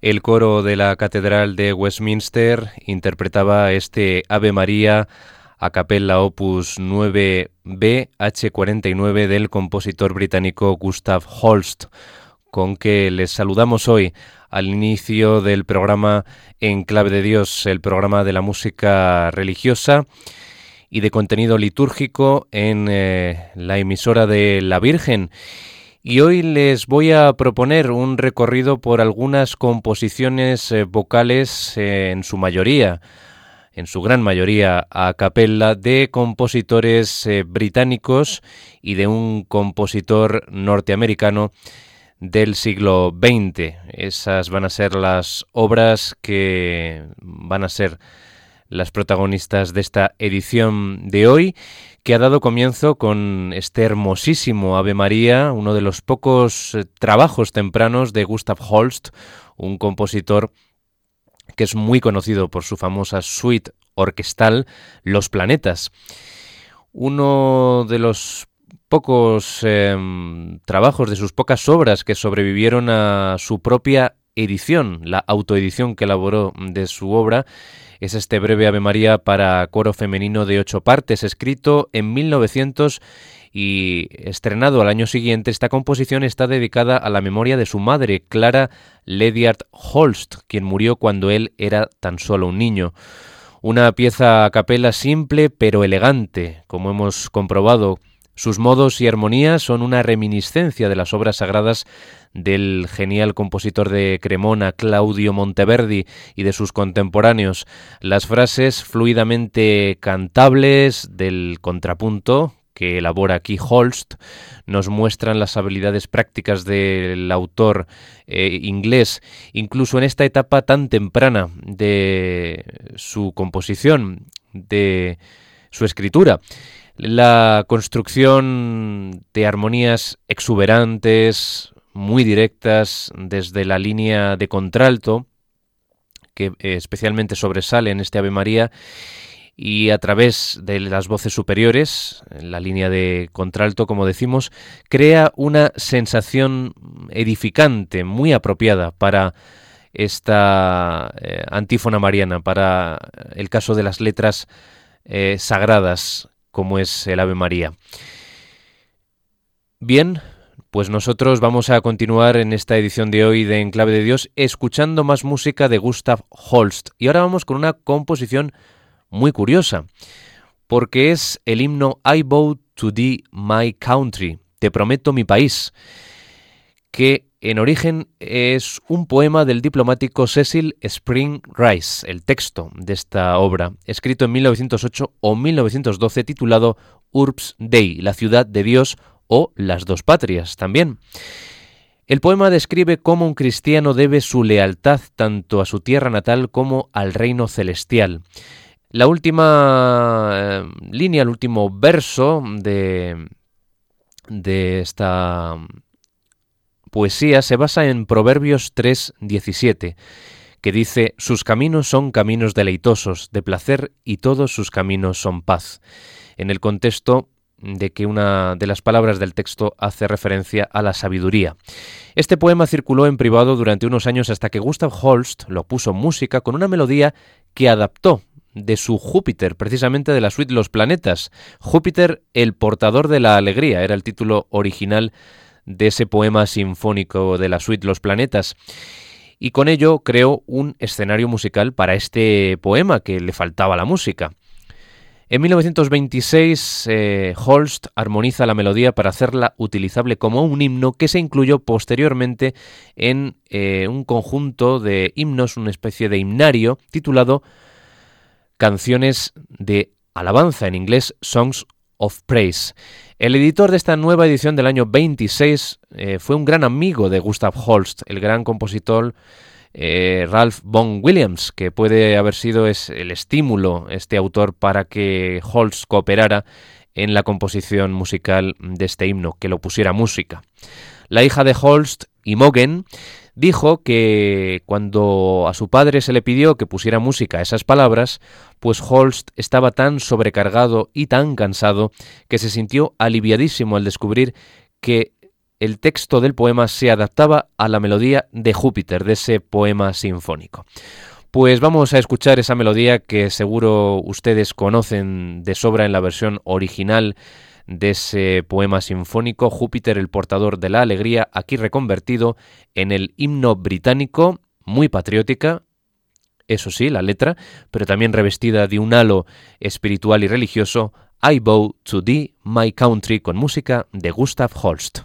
El coro de la Catedral de Westminster interpretaba este Ave María a capella opus 9b H49 del compositor británico Gustav Holst, con que les saludamos hoy al inicio del programa En Clave de Dios, el programa de la música religiosa y de contenido litúrgico en eh, la emisora de la Virgen y hoy les voy a proponer un recorrido por algunas composiciones eh, vocales eh, en su mayoría, en su gran mayoría a capella de compositores eh, británicos y de un compositor norteamericano del siglo XX. Esas van a ser las obras que van a ser las protagonistas de esta edición de hoy que ha dado comienzo con este hermosísimo Ave María, uno de los pocos eh, trabajos tempranos de Gustav Holst, un compositor que es muy conocido por su famosa suite orquestal Los Planetas. Uno de los pocos em, trabajos, de sus pocas obras que sobrevivieron a su propia edición, la autoedición que elaboró de su obra, es este breve Ave María para coro femenino de ocho partes, escrito en 1900 y estrenado al año siguiente. Esta composición está dedicada a la memoria de su madre, Clara Ledyard Holst, quien murió cuando él era tan solo un niño. Una pieza a capela simple pero elegante, como hemos comprobado sus modos y armonías son una reminiscencia de las obras sagradas del genial compositor de Cremona, Claudio Monteverdi, y de sus contemporáneos. Las frases fluidamente cantables del contrapunto, que elabora aquí Holst, nos muestran las habilidades prácticas del autor eh, inglés, incluso en esta etapa tan temprana de su composición, de su escritura la construcción de armonías exuberantes, muy directas, desde la línea de contralto, que eh, especialmente sobresale en este Ave María, y a través de las voces superiores, en la línea de contralto, como decimos, crea una sensación edificante, muy apropiada para esta eh, antífona mariana, para el caso de las letras eh, sagradas como es el Ave María. Bien, pues nosotros vamos a continuar en esta edición de hoy de Enclave de Dios escuchando más música de Gustav Holst. Y ahora vamos con una composición muy curiosa, porque es el himno I Vow to Thee My Country, Te prometo mi país, que en origen es un poema del diplomático Cecil Spring Rice, el texto de esta obra, escrito en 1908 o 1912, titulado Urbs Dei, la ciudad de Dios o las dos patrias también. El poema describe cómo un cristiano debe su lealtad tanto a su tierra natal como al reino celestial. La última eh, línea, el último verso de, de esta poesía se basa en Proverbios 3:17, que dice, Sus caminos son caminos deleitosos, de placer, y todos sus caminos son paz. En el contexto de que una de las palabras del texto hace referencia a la sabiduría. Este poema circuló en privado durante unos años hasta que Gustav Holst lo puso en música con una melodía que adaptó de su Júpiter, precisamente de la suite Los Planetas. Júpiter, el portador de la alegría, era el título original de ese poema sinfónico de la suite Los Planetas. Y con ello creó un escenario musical para este poema que le faltaba la música. En 1926, eh, Holst armoniza la melodía para hacerla utilizable como un himno que se incluyó posteriormente en eh, un conjunto de himnos, una especie de himnario titulado Canciones de Alabanza, en inglés Songs of Praise. El editor de esta nueva edición del año 26 eh, fue un gran amigo de Gustav Holst, el gran compositor eh, Ralph Vaughan Williams, que puede haber sido es, el estímulo, este autor, para que Holst cooperara en la composición musical de este himno, que lo pusiera música. La hija de Holst, Imogen, dijo que cuando a su padre se le pidió que pusiera música a esas palabras, pues Holst estaba tan sobrecargado y tan cansado que se sintió aliviadísimo al descubrir que el texto del poema se adaptaba a la melodía de Júpiter, de ese poema sinfónico. Pues vamos a escuchar esa melodía que seguro ustedes conocen de sobra en la versión original de ese poema sinfónico, Júpiter el portador de la alegría, aquí reconvertido en el himno británico, muy patriótica, eso sí, la letra, pero también revestida de un halo espiritual y religioso, I Bow to Thee, My Country, con música de Gustav Holst.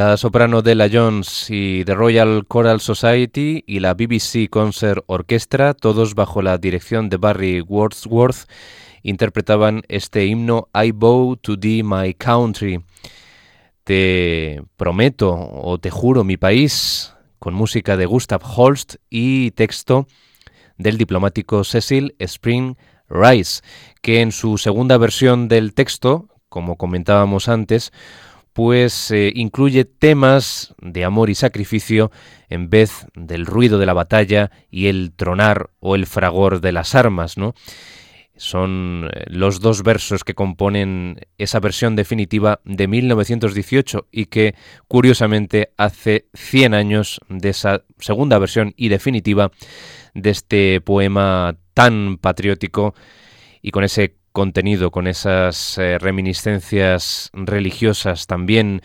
La soprano Della Jones y The Royal Choral Society y la BBC Concert Orchestra, todos bajo la dirección de Barry Wordsworth, interpretaban este himno I Bow to Thee My Country. Te prometo o te juro mi país, con música de Gustav Holst y texto del diplomático Cecil Spring Rice, que en su segunda versión del texto, como comentábamos antes, pues eh, incluye temas de amor y sacrificio en vez del ruido de la batalla y el tronar o el fragor de las armas, ¿no? Son eh, los dos versos que componen esa versión definitiva de 1918 y que, curiosamente, hace 100 años de esa segunda versión y definitiva de este poema tan patriótico y con ese contenido, con esas eh, reminiscencias religiosas también.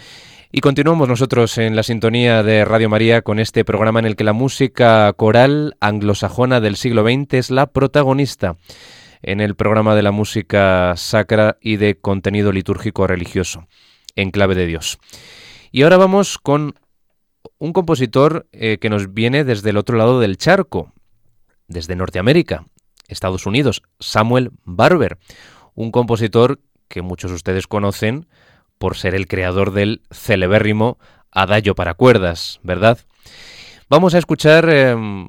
Y continuamos nosotros en la sintonía de Radio María con este programa en el que la música coral anglosajona del siglo XX es la protagonista en el programa de la música sacra y de contenido litúrgico religioso, en clave de Dios. Y ahora vamos con un compositor eh, que nos viene desde el otro lado del charco, desde Norteamérica, Estados Unidos, Samuel Barber, un compositor que muchos de ustedes conocen por ser el creador del celebérrimo Adagio para cuerdas, ¿verdad? Vamos a escuchar em,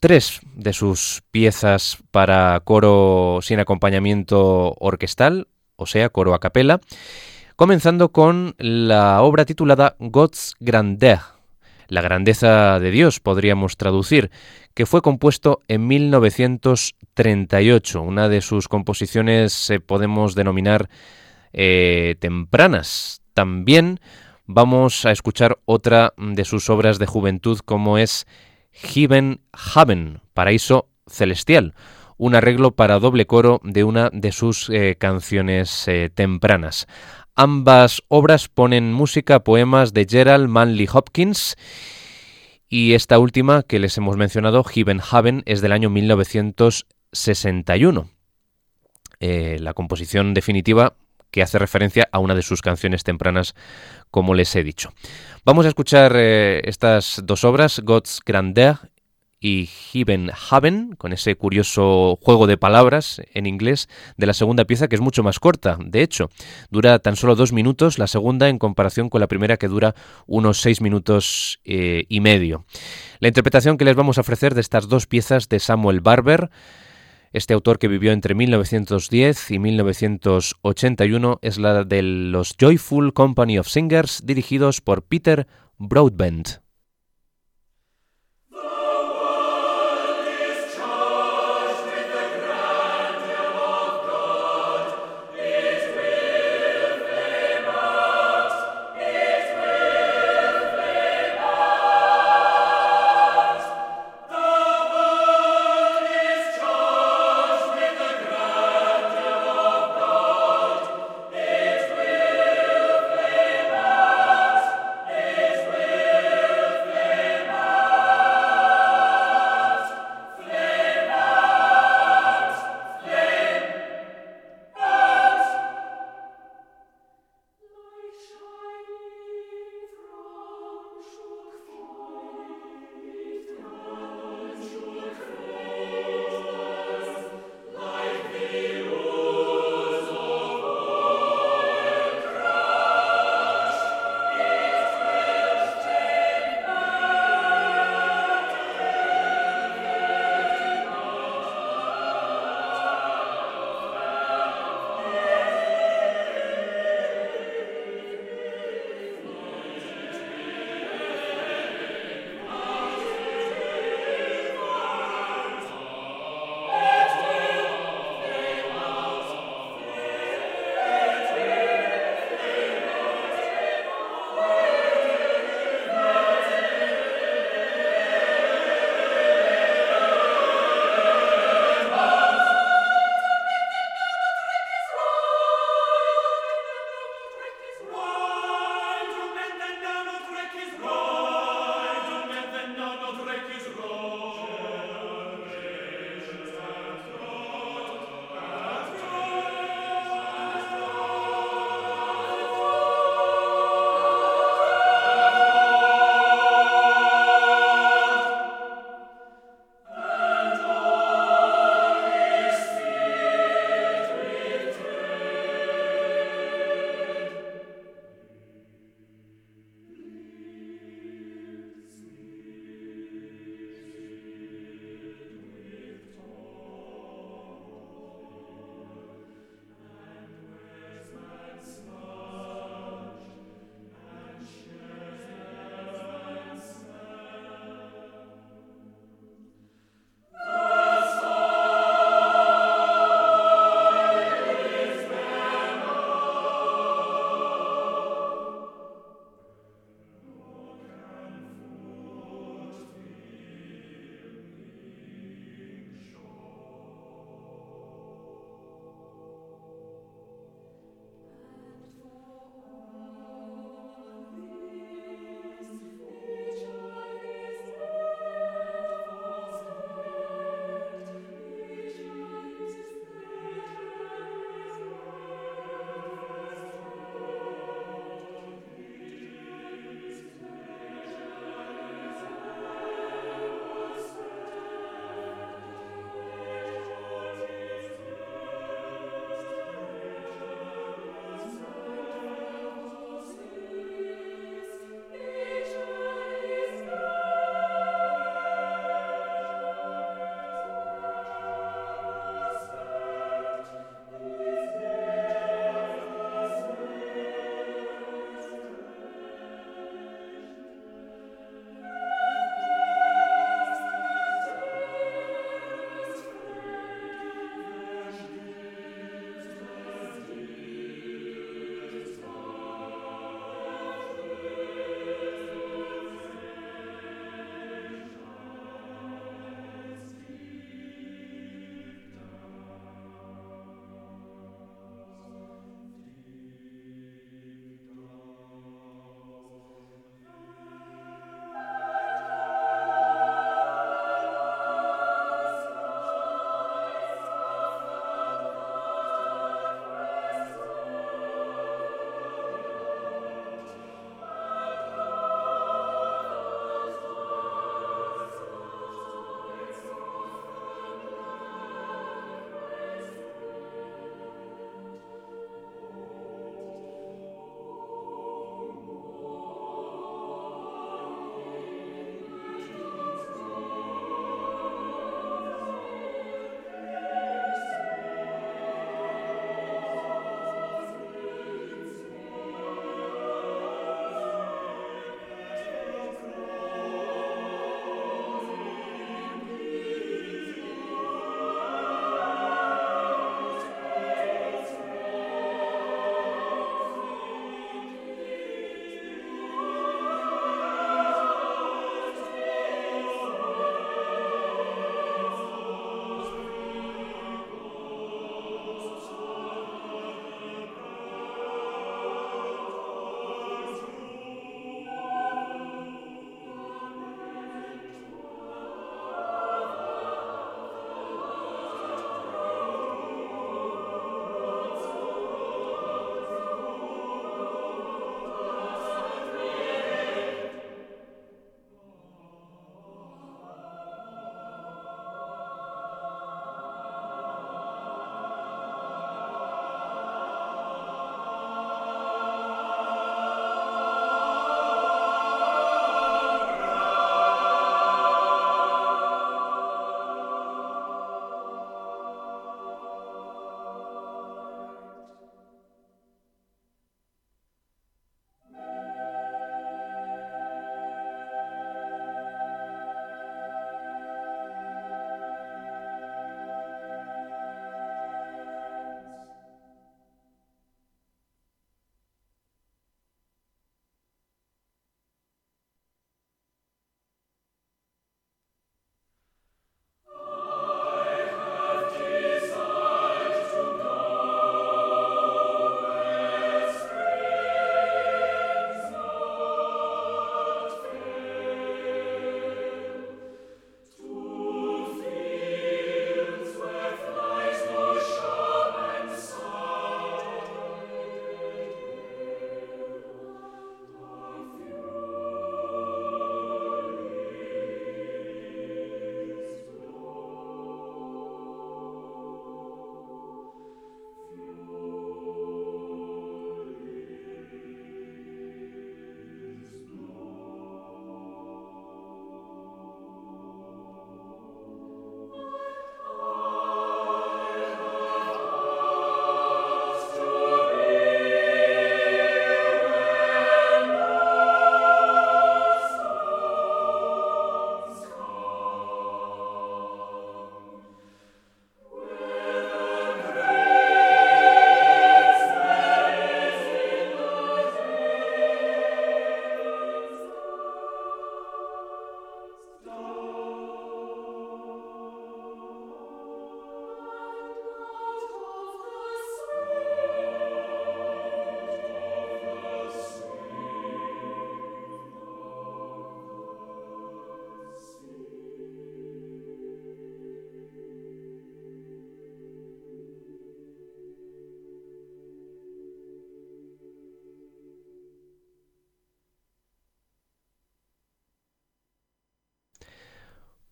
tres de sus piezas para coro sin acompañamiento orquestal, o sea, coro a capella, comenzando con la obra titulada God's Grandeur, la grandeza de Dios, podríamos traducir, que fue compuesto en 1938. Una de sus composiciones se podemos denominar eh, tempranas. También vamos a escuchar otra de sus obras de juventud como es Heaven Haven, Paraíso Celestial, un arreglo para doble coro de una de sus eh, canciones eh, tempranas. Ambas obras ponen música a poemas de Gerald Manley Hopkins y esta última que les hemos mencionado, Haven, es del año 1961. Eh, la composición definitiva que hace referencia a una de sus canciones tempranas, como les he dicho. Vamos a escuchar eh, estas dos obras, God's Grandeur y Haven, con ese curioso juego de palabras en inglés de la segunda pieza, que es mucho más corta. De hecho, dura tan solo dos minutos, la segunda en comparación con la primera que dura unos seis minutos eh, y medio. La interpretación que les vamos a ofrecer de estas dos piezas de Samuel Barber, este autor que vivió entre 1910 y 1981, es la de los Joyful Company of Singers, dirigidos por Peter Broadbent.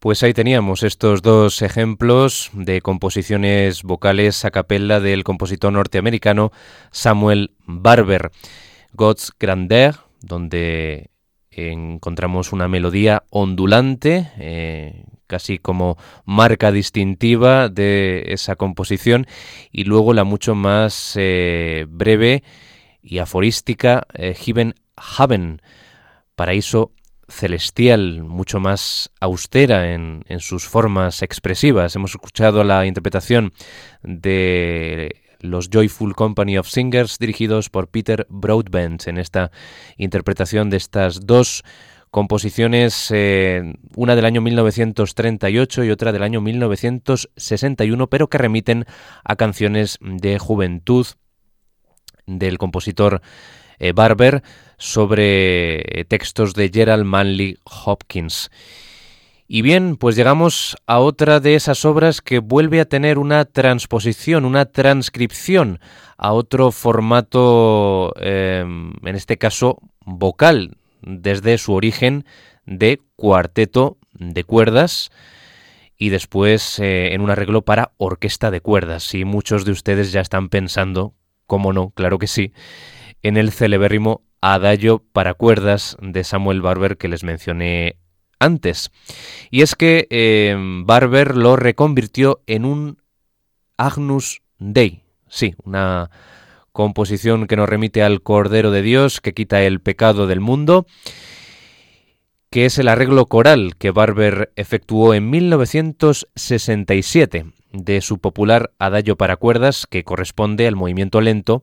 Pues ahí teníamos estos dos ejemplos de composiciones vocales a capella del compositor norteamericano Samuel Barber. God's Grandeur, donde encontramos una melodía ondulante, eh, casi como marca distintiva de esa composición, y luego la mucho más eh, breve y aforística eh, Heaven Haven, paraíso celestial, mucho más austera en, sus formas expresivas. Hemos escuchado la interpretación de los Joyful Company of Singers dirigidos por Peter Broadbent en esta interpretación de estas dos composiciones, eh, una del año 1938 y otra del año 1961, pero que remiten a canciones de juventud del compositor eh, Barber sobre eh, textos de Gerald Manley Hopkins. Y bien, pues llegamos a otra de esas obras que vuelve a tener una transposición, una transcripción a otro formato, em, en este caso vocal, desde su origen de cuarteto de cuerdas y después eh, en un arreglo para orquesta de cuerdas. Y muchos de ustedes ya están pensando, cómo no, claro que sí, en el celebérrimo Adagio para cuerdas de Samuel Barber que les mencioné antes. Y es que eh, Barber lo reconvirtió en un Agnus Dei. Sí, una composición que nos remite al Cordero de Dios que quita el pecado del mundo, que es el arreglo coral que Barber efectuó en 1967 de su popular Adagio para cuerdas, que corresponde al movimiento lento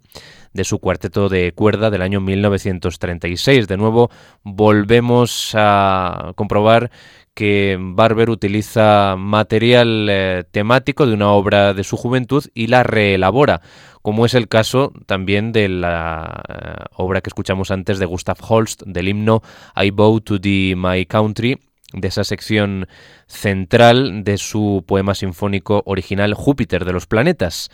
de su cuarteto de cuerda del año 1936. De nuevo, volvemos a comprobar que Barber utiliza material eh, temático de una obra de su juventud y la reelabora, como es el caso también de la eh, obra que escuchamos antes de Gustav Holst, del himno I Bow to the My Country, de esa sección central de su poema sinfónico original Júpiter de los planetas.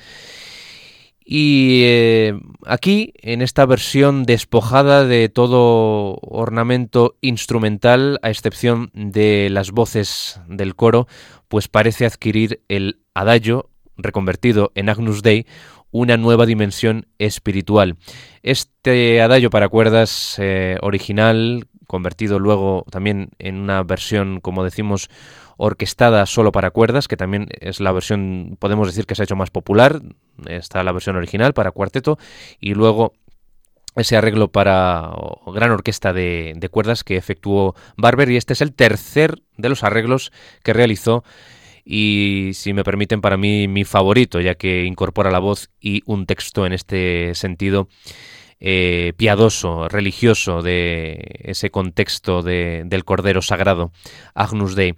Y eh, aquí, en esta versión despojada de todo ornamento instrumental, a excepción de las voces del coro, pues parece adquirir el adagio, reconvertido en Agnus Dei, una nueva dimensión espiritual. Este adagio para cuerdas eh, original, convertido luego también en una versión, como decimos, orquestada solo para cuerdas, que también es la versión, podemos decir que se ha hecho más popular, está la versión original para cuarteto, y luego ese arreglo para gran orquesta de, de, cuerdas que efectuó Barber y este es el tercer de los arreglos que realizó y si me permiten para mí mi favorito ya que incorpora la voz y un texto en este sentido eh, piadoso, religioso de ese contexto de, del Cordero Sagrado, Agnus Dei.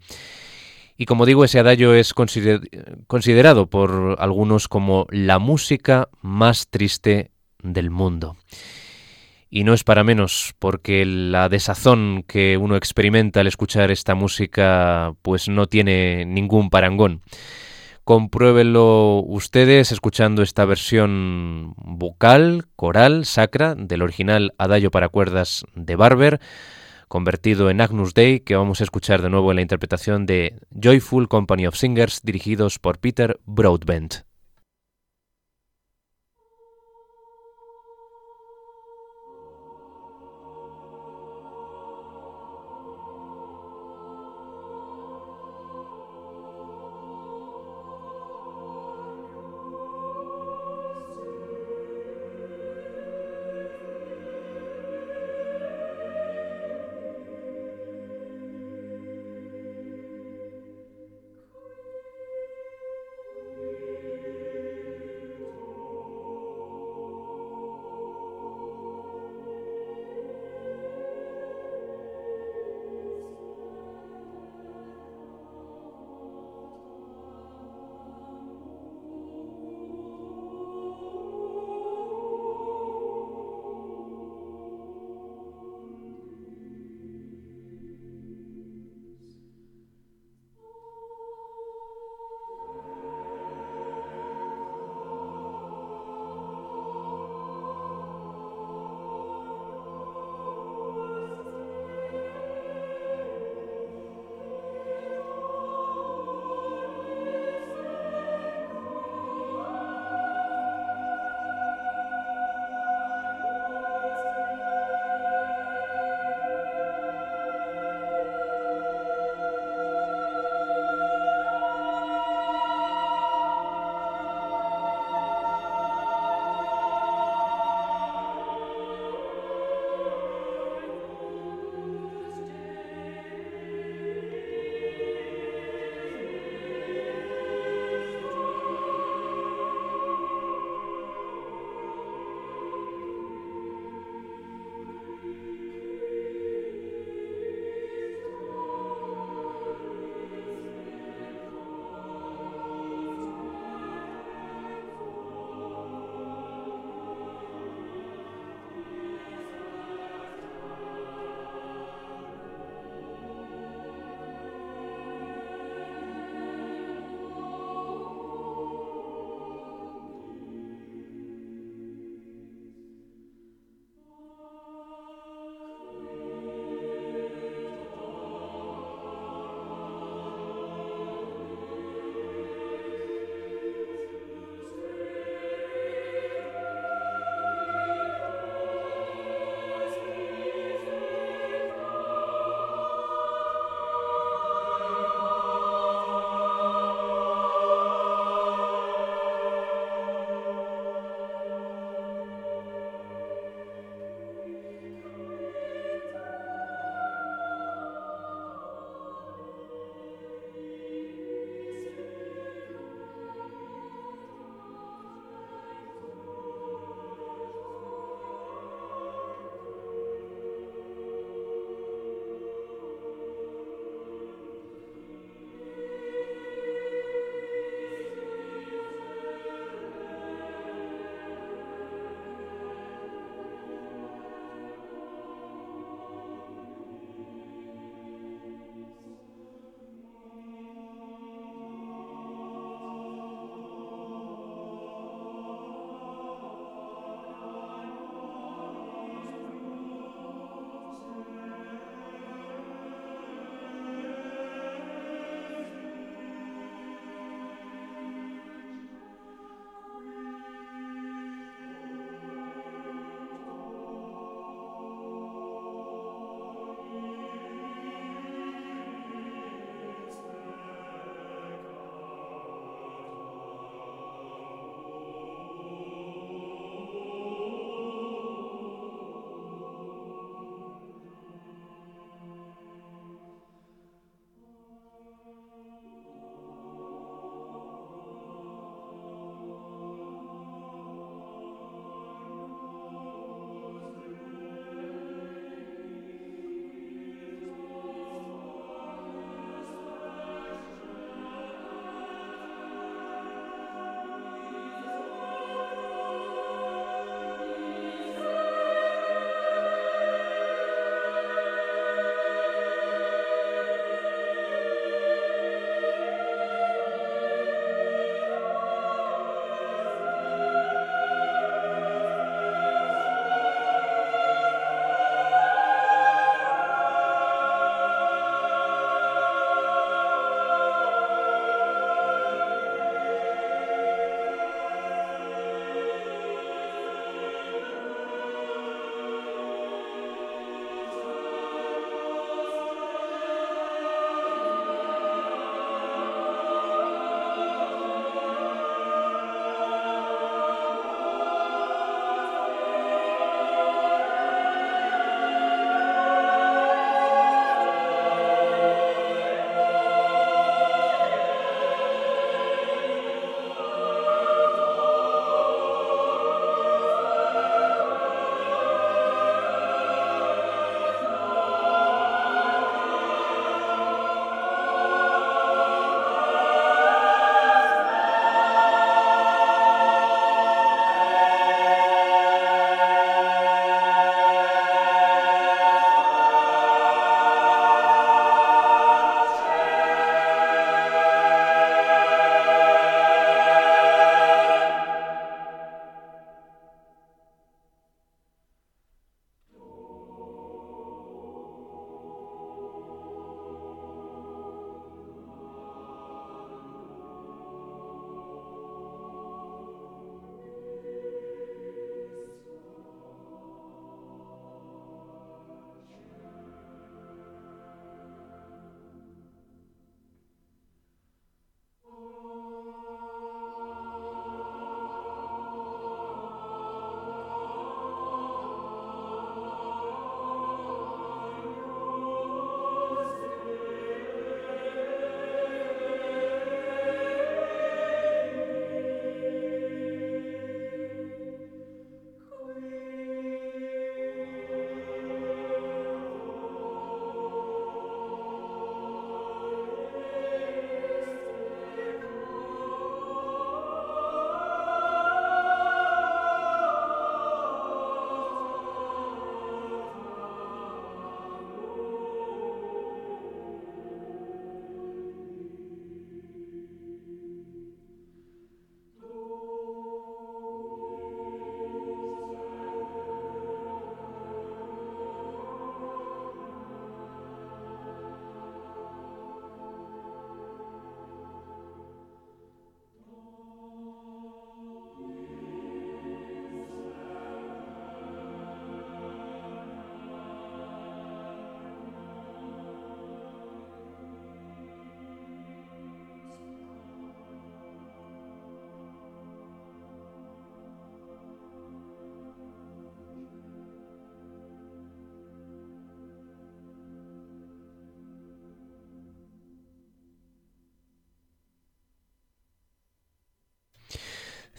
Y como digo, ese adagio es considerado por algunos como la música más triste del mundo. Y no es para menos, porque la desazón que uno experimenta al escuchar esta música pues no tiene ningún parangón. Compruébenlo ustedes escuchando esta versión vocal, coral, sacra del original Adagio para cuerdas de Barber convertido en Agnus Dei, que vamos a escuchar de nuevo en la interpretación de Joyful Company of Singers, dirigidos por Peter Broadbent.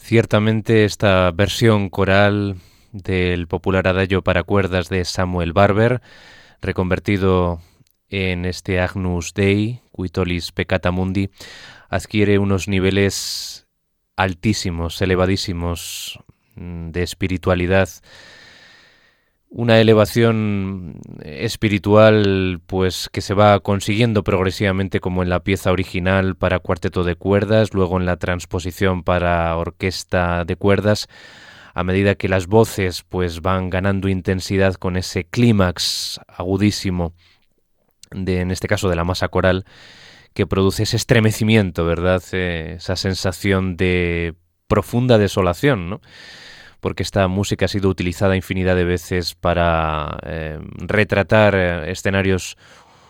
Ciertamente esta versión coral del popular adagio para cuerdas de Samuel Barber, reconvertido en este Agnus Dei, Quitolis Peccata Mundi, adquiere unos niveles altísimos, elevadísimos mm, de espiritualidad, una elevación espiritual pues que se va consiguiendo progresivamente como en la pieza original para cuarteto de cuerdas, luego en la transposición para orquesta de cuerdas, a medida que las voces pues van ganando intensidad con ese clímax agudísimo de en este caso de la masa coral que produce ese estremecimiento, ¿verdad? Eh, esa sensación de profunda desolación, ¿no? Porque esta música ha sido utilizada infinidad de veces para eh, retratar eh, escenarios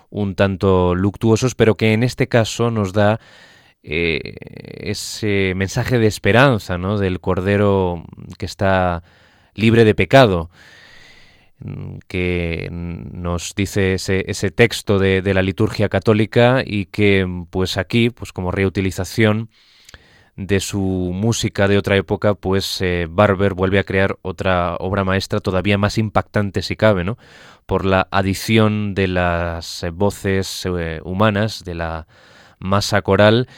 un tanto luctuosos, pero que en este caso nos da eh, ese mensaje de esperanza, ¿no? Del cordero que está libre de pecado, que nos dice ese, texto de, de, la liturgia católica y que, pues aquí, pues como reutilización de su música de otra época, pues eh, Barber vuelve a crear otra obra maestra todavía más impactante si cabe, ¿no? Por la adición de las eh, voces eh, humanas, de la masa coral,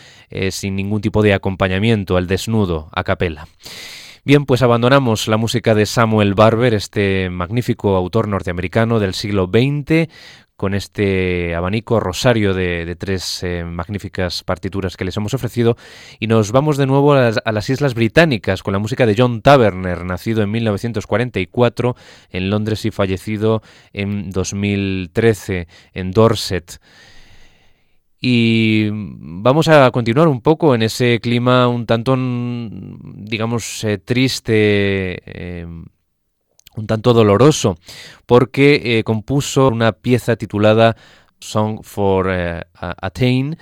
sin ningún tipo de acompañamiento al desnudo, a capela. Bien, pues abandonamos la música de Samuel Barber, este magnífico autor norteamericano del siglo XX, con este abanico rosario de, tres eh, magníficas partituras que les hemos ofrecido y nos vamos de nuevo a las, Islas Británicas con la música de John Taverner, nacido en 1944 en Londres y fallecido en 2013 en Dorset. Y vamos a continuar un poco en ese clima un tanto, digamos, eh, triste. Eh, un tanto doloroso, porque eh, compuso una pieza titulada Song for eh, Attain,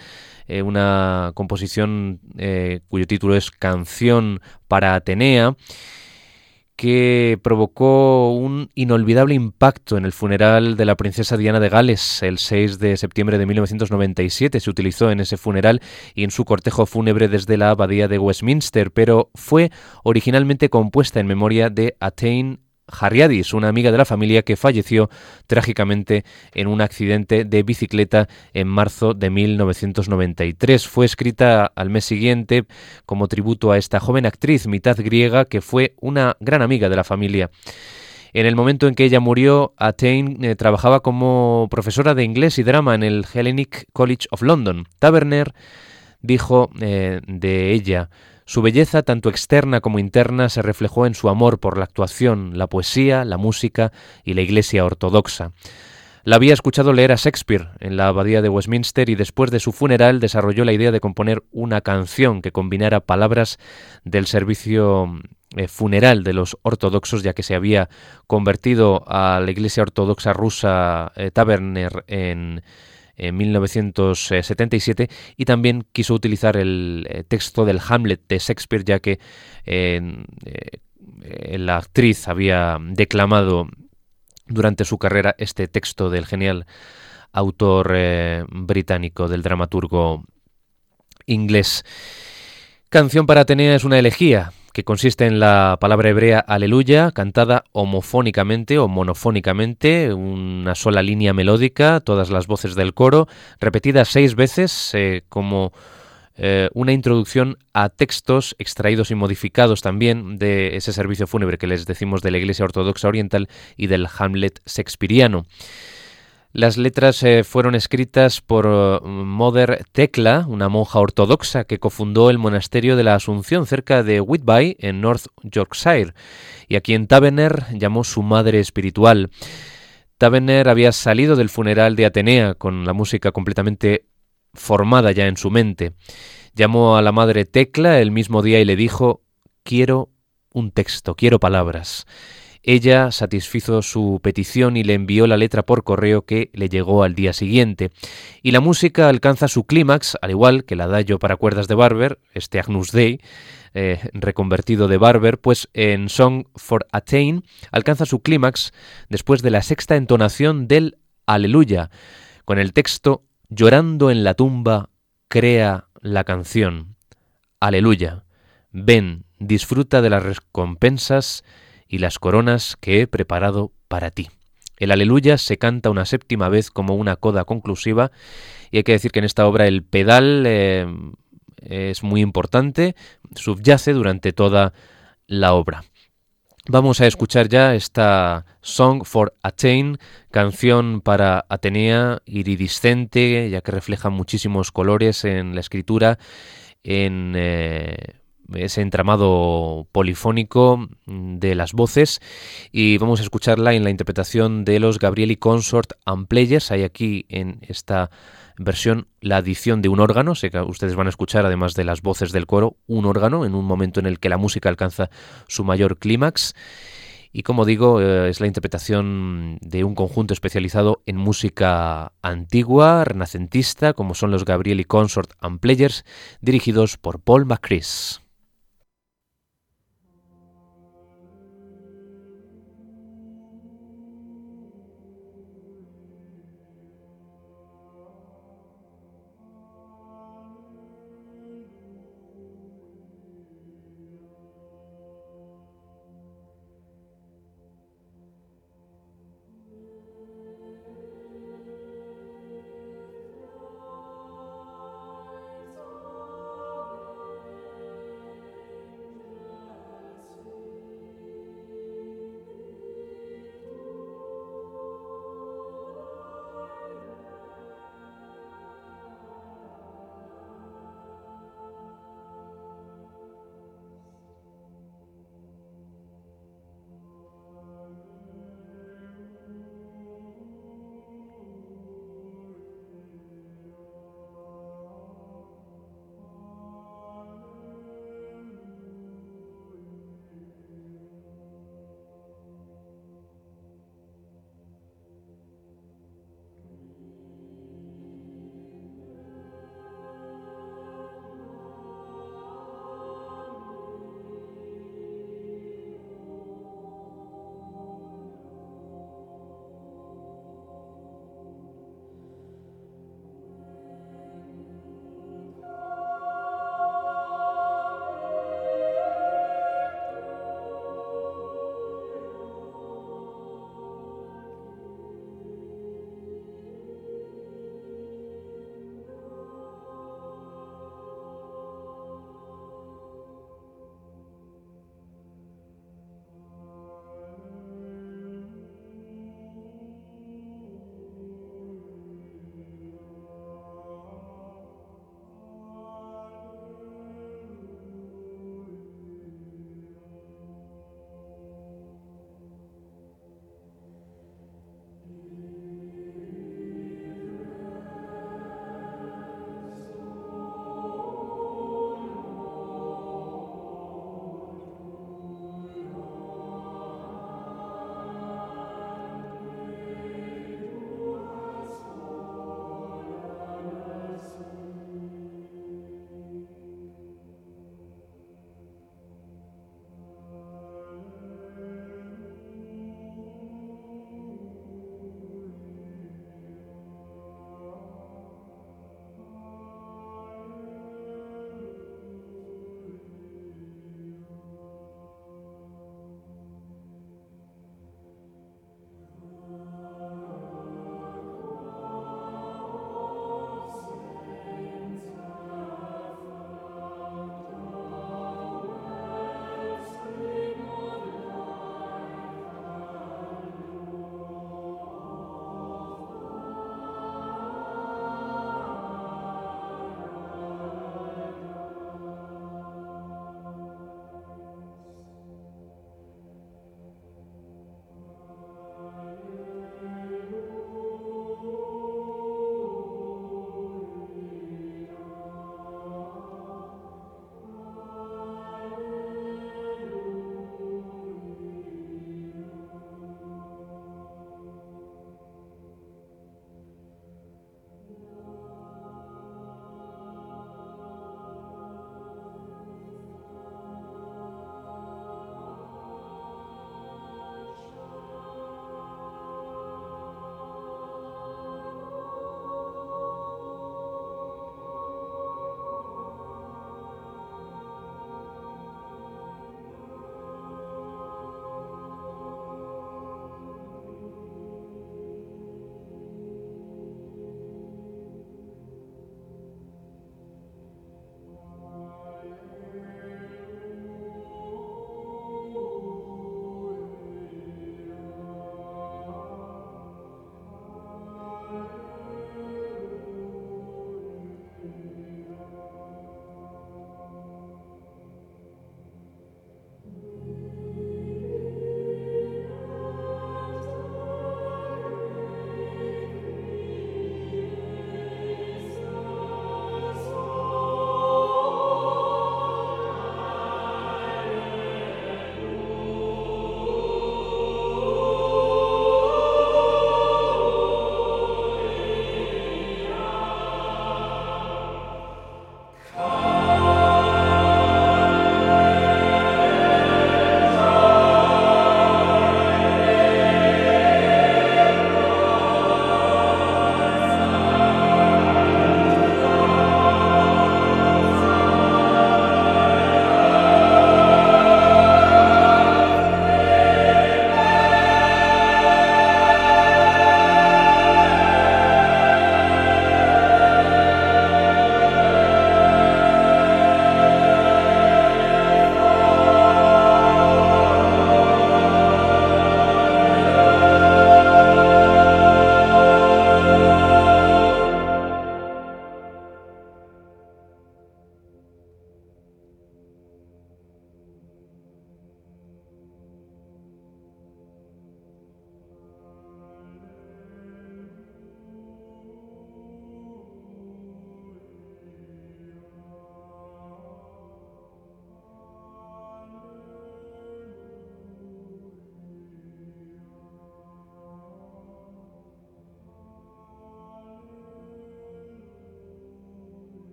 eh, una composición cuyo título es Canción para Atenea, que provocó un inolvidable impacto en el funeral de la princesa Diana de Gales el 6 de septiembre de 1997. Se utilizó en ese funeral y en su cortejo fúnebre desde la abadía de Westminster, pero fue originalmente compuesta en memoria de Attain Harriadis, una amiga de la familia que falleció trágicamente en un accidente de bicicleta en marzo de 1993. Fue escrita al mes siguiente como tributo a esta joven actriz mitad griega que fue una gran amiga de la familia. En el momento en que ella murió, Attain eh, trabajaba como profesora de inglés y drama en el Hellenic College of London. Taverner dijo eh, de ella, su belleza, tanto externa como interna, se reflejó en su amor por la actuación, la poesía, la música y la Iglesia ortodoxa. La había escuchado leer a Shakespeare en la abadía de Westminster y después de su funeral desarrolló la idea de componer una canción que combinara palabras del servicio eh, funeral de los ortodoxos, ya que se había convertido a la Iglesia ortodoxa rusa eh, Taberner en en 1977 y también quiso utilizar el eh, texto del Hamlet de Shakespeare ya que eh, eh, la actriz había declamado durante su carrera este texto del genial autor británico, del dramaturgo inglés. Canción para Atenea es una elegía que consiste en la palabra hebrea aleluya, cantada homofónicamente o monofónicamente, una sola línea melódica, todas las voces del coro, repetidas seis veces eh, como eh, una introducción a textos extraídos y modificados también de ese servicio fúnebre que les decimos de la Iglesia Ortodoxa Oriental y del Hamlet Shakespeareano. Las letras eh, fueron escritas por uh, Mother Tecla, una monja ortodoxa que cofundó el monasterio de la Asunción cerca de Whitby, en North Yorkshire, y a quien Tavener llamó su madre espiritual. Tavener había salido del funeral de Atenea con la música completamente formada ya en su mente. Llamó a la madre Tecla el mismo día y le dijo Quiero un texto, quiero palabras. Ella satisfizo su petición y le envió la letra por correo que le llegó al día siguiente. Y la música alcanza su clímax, al igual que el adagio para cuerdas de Barber, este Agnus Dei, eh, reconvertido de Barber, pues en Song for Attain alcanza su clímax después de la sexta entonación del Aleluya, con el texto Llorando en la tumba, crea la canción. Aleluya. Ven, disfruta de las recompensas y las coronas que he preparado para ti. El aleluya se canta una séptima vez como una coda conclusiva y hay que decir que en esta obra el pedal eh, es muy importante, subyace durante toda la obra. Vamos a escuchar ya esta Song for Athene, canción para Atenea, iridiscente, ya que refleja muchísimos colores en la escritura, en eh, ese entramado polifónico de las voces y vamos a escucharla en la interpretación de los Gabrieli Consort and Players. Hay aquí en esta versión la adición de un órgano, sé que ustedes van a escuchar además de las voces del coro, un órgano en un momento en el que la música alcanza su mayor clímax. Y como digo, eh, es la interpretación de un conjunto especializado en música antigua, renacentista, como son los Gabrieli Consort and Players, dirigidos por Paul McCris.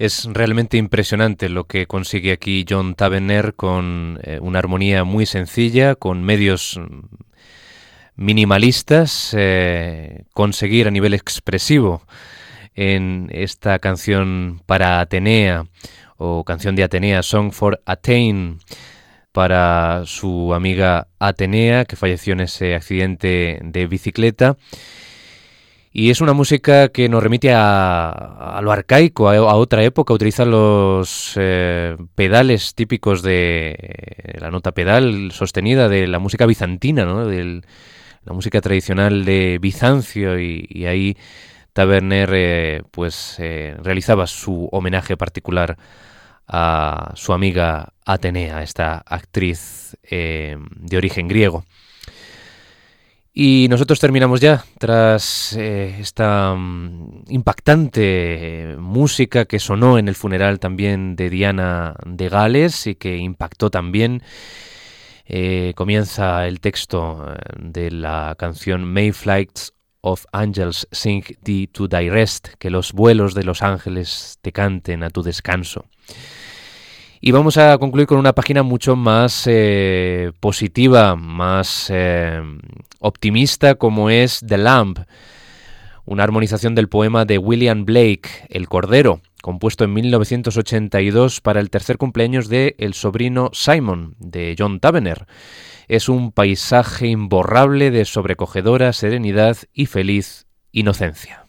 Es realmente impresionante lo que consigue aquí John Tavener con eh, una armonía muy sencilla, con medios mm, minimalistas, eh, conseguir a nivel expresivo en esta canción para Atenea o canción de Atenea, Song for Atene, para su amiga Atenea, que falleció en ese accidente de bicicleta. Y es una música que nos remite a, lo arcaico, a, otra época. Utiliza los eh, pedales típicos de la nota pedal sostenida de la música bizantina, ¿no? de la música tradicional de Bizancio. Y, ahí Taverner eh, pues, eh, realizaba su homenaje particular a su amiga Atenea, esta actriz de origen griego. Y nosotros terminamos ya, tras eh, esta mm, impactante música que sonó en el funeral también de Diana de Gales y que impactó también. Eh, comienza el texto eh, de la canción May Flights of Angels Sing Thee to Thy Rest, que los vuelos de los ángeles te canten a tu descanso. Y vamos a concluir con una página mucho más eh, positiva, más eh, optimista, como es The Lamb, una armonización del poema de William Blake, El Cordero, compuesto en 1982 para el tercer cumpleaños de el sobrino Simon, de John Tavener. Es un paisaje imborrable de sobrecogedora serenidad y feliz inocencia.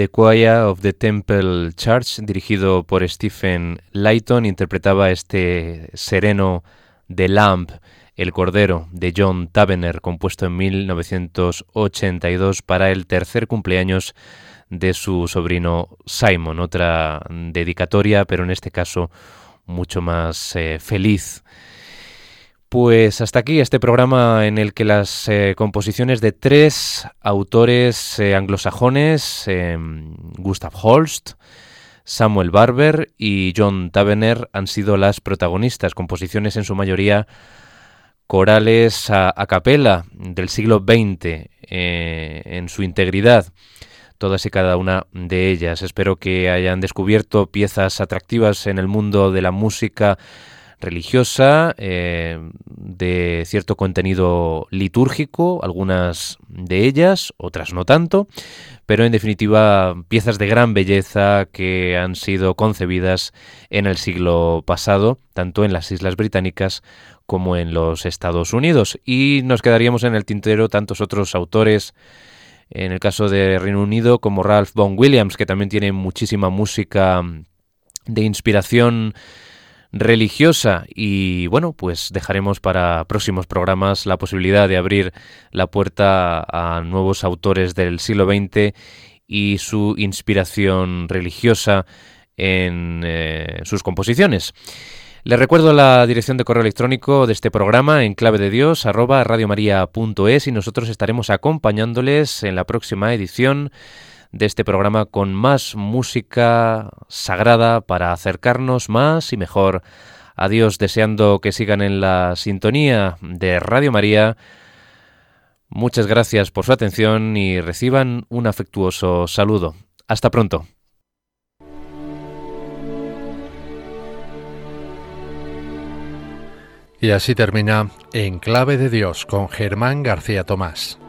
The Choir of the Temple Church, dirigido por Stephen Lighton, interpretaba este sereno de Lamp, El Cordero, de John Tavener, compuesto en 1982 para el tercer cumpleaños de su sobrino Simon. Otra dedicatoria, pero en este caso mucho más eh, feliz. Pues hasta aquí este programa en el que las eh, composiciones de tres autores eh, anglosajones, em, Gustav Holst, Samuel Barber y John Tavener han sido las protagonistas, composiciones en su mayoría corales a, capela del siglo XX eh, en su integridad, todas y cada una de ellas. Espero que hayan descubierto piezas atractivas en el mundo de la música religiosa, eh, de cierto contenido litúrgico, algunas de ellas, otras no tanto, pero en definitiva piezas de gran belleza que han sido concebidas en el siglo pasado, tanto en las Islas Británicas como en los Estados Unidos. Y nos quedaríamos en el tintero tantos otros autores, en el caso de Reino Unido, como Ralph Vaughan Williams, que también tiene muchísima música de inspiración religiosa y bueno, pues dejaremos para próximos programas la posibilidad de abrir la puerta a nuevos autores del siglo XX y su inspiración religiosa en eh, sus composiciones. Les recuerdo la dirección de correo electrónico de este programa en clave de Dios arroba radiomaria.es y nosotros estaremos acompañándoles en la próxima edición de este programa con más música sagrada para acercarnos más y mejor a Dios, deseando que sigan en la sintonía de Radio María. Muchas gracias por su atención y reciban un afectuoso saludo. Hasta pronto. Y así termina En Clave de Dios con Germán García Tomás.